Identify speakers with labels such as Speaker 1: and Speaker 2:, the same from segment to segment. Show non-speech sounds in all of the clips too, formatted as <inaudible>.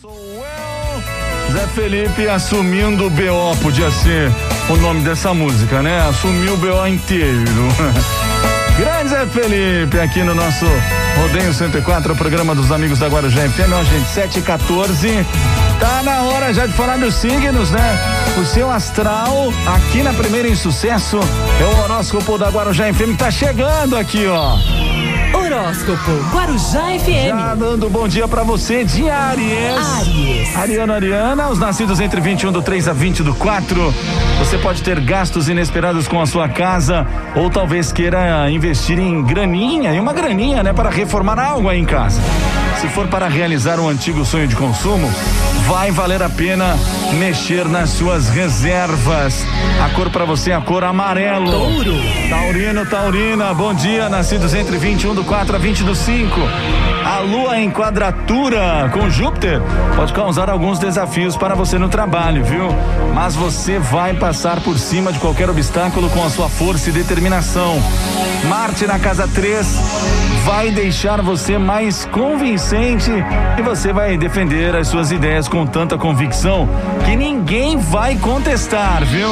Speaker 1: Zé Felipe assumindo o BO, podia ser o nome dessa música, né? Assumiu o BO inteiro. <laughs> Grande Zé Felipe aqui no nosso Rodeio 104, o programa dos amigos da Guarujá FM, ó, gente, 7 e 14. Tá na hora já de falar dos signos, né? O seu astral aqui na primeira em sucesso é o horóscopo da Guarujá FM, tá chegando aqui, ó.
Speaker 2: Horóscopo Guarujá FM.
Speaker 1: Já dando bom dia pra você de Aries.
Speaker 2: Aries.
Speaker 1: Ariano, Ariana, os nascidos entre 21 do 3 a 20 do 4. Você pode ter gastos inesperados com a sua casa ou talvez queira investir em graninha, em uma graninha, né, para reformar algo aí em casa. Se for para realizar um antigo sonho de consumo, vai valer a pena mexer nas suas reservas. A cor para você é a cor amarelo.
Speaker 2: Touro.
Speaker 1: Taurino, Taurina, bom dia, nascidos entre 21 do 4 a 20 do 5. A lua em quadratura com Júpiter pode causar alguns desafios para você no trabalho, viu? Mas você vai passar por cima de qualquer obstáculo com a sua força e determinação. Marte na casa 3 vai deixar você mais convincente e você vai defender as suas ideias com tanta convicção que ninguém vai contestar, viu?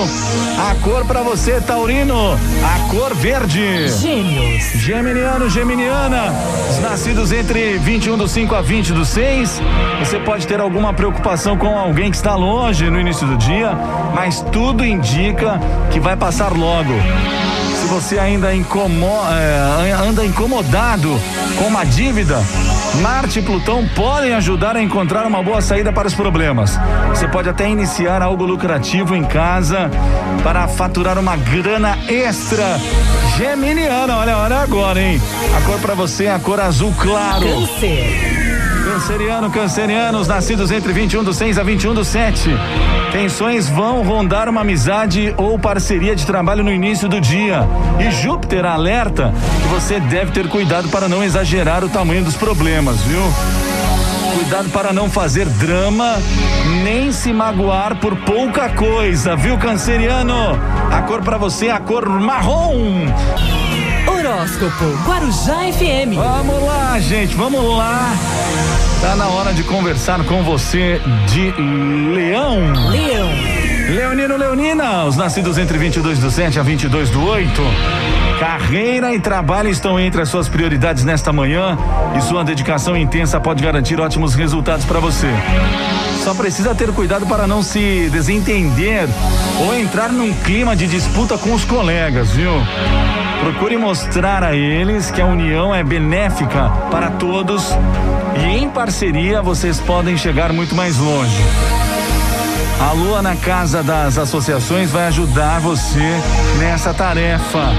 Speaker 1: A cor para você, Taurino, a cor verde.
Speaker 2: Gêmeos.
Speaker 1: Geminiano, Geminiana, os nascidos entre 21 do 5 a 20 do 6. Você pode ter alguma preocupação com alguém que está longe no início do dia, mas tudo indica que vai passar logo. Se você ainda incomo, é, anda incomodado com uma dívida, Marte e Plutão podem ajudar a encontrar uma boa saída para os problemas. Você pode até iniciar algo lucrativo em casa para faturar uma grana extra. Geminiana, olha, olha agora, hein? A cor para você é a cor azul claro.
Speaker 2: Câncer.
Speaker 1: Canceriano, cancerianos, nascidos entre 21 do 6 a 21 do 7. Tensões vão rondar uma amizade ou parceria de trabalho no início do dia. E Júpiter alerta que você deve ter cuidado para não exagerar o tamanho dos problemas, viu? Cuidado para não fazer drama, nem se magoar por pouca coisa, viu, canceriano? A cor para você é a cor marrom.
Speaker 2: Horóscopo Guarujá FM.
Speaker 1: Vamos lá, gente, vamos lá. Tá na hora de conversar com você de Leão.
Speaker 2: Leão.
Speaker 1: Leonino Leonina, os nascidos entre 22 do 7 a 22 do 8. Carreira e trabalho estão entre as suas prioridades nesta manhã e sua dedicação intensa pode garantir ótimos resultados para você. Só precisa ter cuidado para não se desentender ou entrar num clima de disputa com os colegas, viu? Procure mostrar a eles que a união é benéfica para todos e em parceria vocês podem chegar muito mais longe. A lua na casa das associações vai ajudar você nessa tarefa,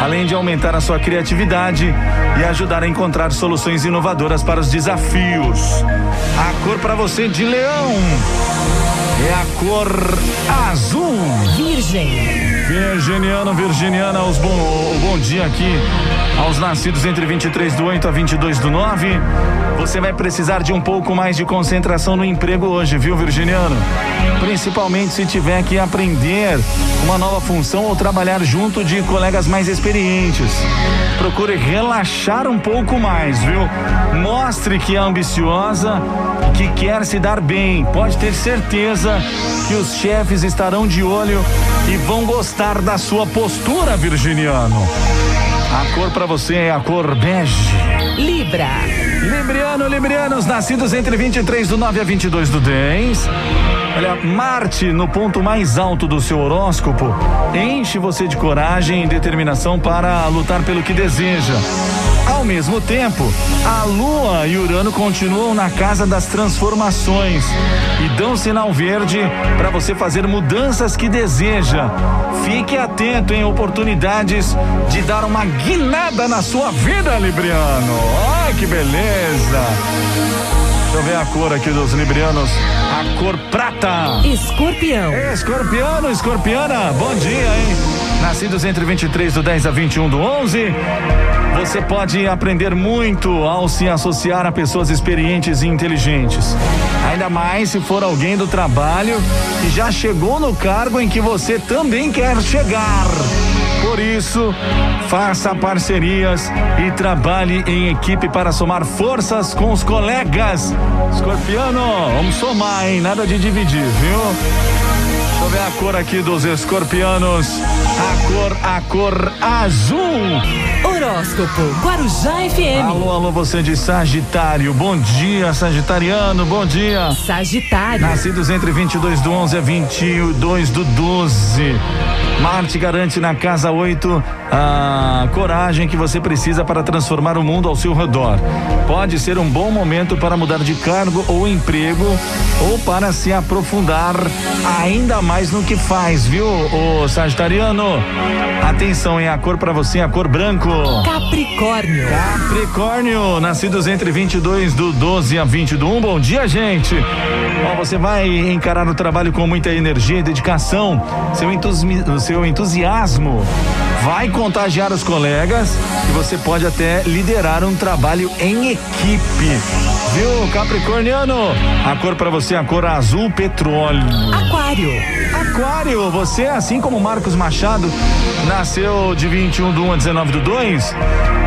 Speaker 1: além de aumentar a sua criatividade e ajudar a encontrar soluções inovadoras para os desafios. A cor para você de leão é a cor azul.
Speaker 2: Virgem.
Speaker 1: Virginiano, Virginiana, os bom, o bom dia aqui aos nascidos entre 23 do 8 a 22 do 9. Você vai precisar de um pouco mais de concentração no emprego hoje, viu, Virginiano? Principalmente se tiver que aprender uma nova função ou trabalhar junto de colegas mais experientes. Procure relaxar um pouco mais, viu? Mostre que é ambiciosa, que quer se dar bem. Pode ter certeza que os chefes estarão de olho e vão gostar da sua postura, Virginiano. A cor para você é a cor bege.
Speaker 2: Libra.
Speaker 1: Libriano, Librianos, nascidos entre 23 do 9 a 22 do 10. Olha, Marte no ponto mais alto do seu horóscopo enche você de coragem e determinação para lutar pelo que deseja. Ao mesmo tempo, a Lua e Urano continuam na casa das transformações e dão sinal verde para você fazer mudanças que deseja. Fique atento em oportunidades de dar uma guinada na sua vida, Libriano. Ai, que beleza! Deixa eu ver a cor aqui dos librianos. A cor prata.
Speaker 2: Escorpião.
Speaker 1: Escorpiano, escorpiana, bom dia, hein? Nascidos entre 23 do 10 a 21 do 11. Você pode aprender muito ao se associar a pessoas experientes e inteligentes. Ainda mais se for alguém do trabalho que já chegou no cargo em que você também quer chegar. Por isso, faça parcerias e trabalhe em equipe para somar forças com os colegas. Escorpiano, vamos somar, hein? Nada de dividir, viu? Deixa eu ver a cor aqui dos escorpianos. A cor, a cor azul.
Speaker 2: Horóscopo Guarujá FM.
Speaker 1: Alô, alô, você de Sagitário. Bom dia, Sagitariano. Bom dia.
Speaker 2: Sagitário.
Speaker 1: Nascidos entre 22 do 11 a 22 do 12. Marte garante na casa 8 a coragem que você precisa para transformar o mundo ao seu redor. Pode ser um bom momento para mudar de cargo ou emprego ou para se aprofundar ainda mais no que faz, viu, o Sagitariano? Atenção, em a cor para você, a cor branco.
Speaker 2: Capricórnio.
Speaker 1: Capricórnio, nascidos entre 22 do 12 a 20 do 1. Bom dia, gente. Bom, você vai encarar o trabalho com muita energia e dedicação. Seu, entusi seu entusiasmo vai contagiar os colegas e você pode até liderar um trabalho em equipe. Viu, Capricorniano? A cor para você é a cor azul petróleo.
Speaker 2: Aquário.
Speaker 1: Aquário, você, assim como Marcos Machado, nasceu de 21 do 1 a 19 do 2.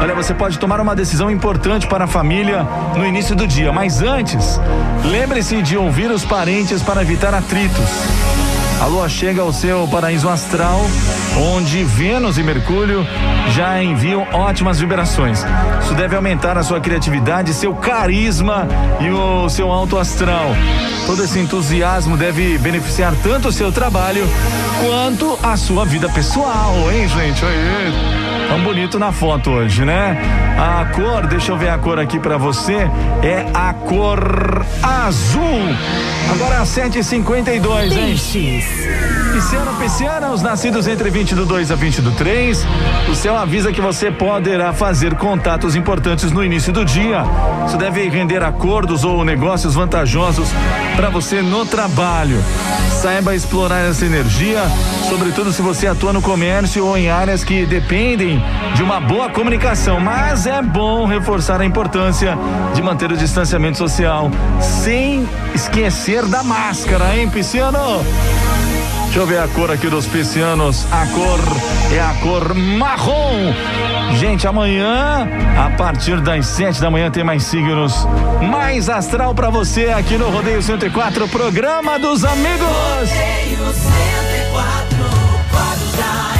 Speaker 1: Olha, você pode tomar uma decisão importante para a família no início do dia, mas antes, lembre-se de ouvir os parentes para evitar atritos. A lua chega ao seu paraíso astral, onde Vênus e Mercúrio já enviam ótimas vibrações. Isso deve aumentar a sua criatividade, seu carisma e o seu alto astral. Todo esse entusiasmo deve beneficiar tanto o seu trabalho quanto a sua vida pessoal, hein, gente? Aí. Tão bonito na foto hoje, né? A cor, deixa eu ver a cor aqui para você, é a cor azul. Agora 7h52, hein?
Speaker 2: Peixes.
Speaker 1: Pisciano, pisciana, os nascidos entre 20 do 2 a 20 do 3. O céu avisa que você poderá fazer contatos importantes no início do dia. Isso deve render acordos ou negócios vantajosos para você no trabalho. Saiba explorar essa energia, sobretudo se você atua no comércio ou em áreas que dependem de uma boa comunicação. Mas é bom reforçar a importância de manter o distanciamento social sem esquecer da máscara, hein, Pisciano? Deixa eu ver a cor aqui dos piscianos. A cor é a cor marrom. Gente, amanhã, a partir das sete da manhã, tem mais signos. Mais astral para você aqui no Rodeio 104, programa dos amigos.
Speaker 3: Rodeio 104, Guarujá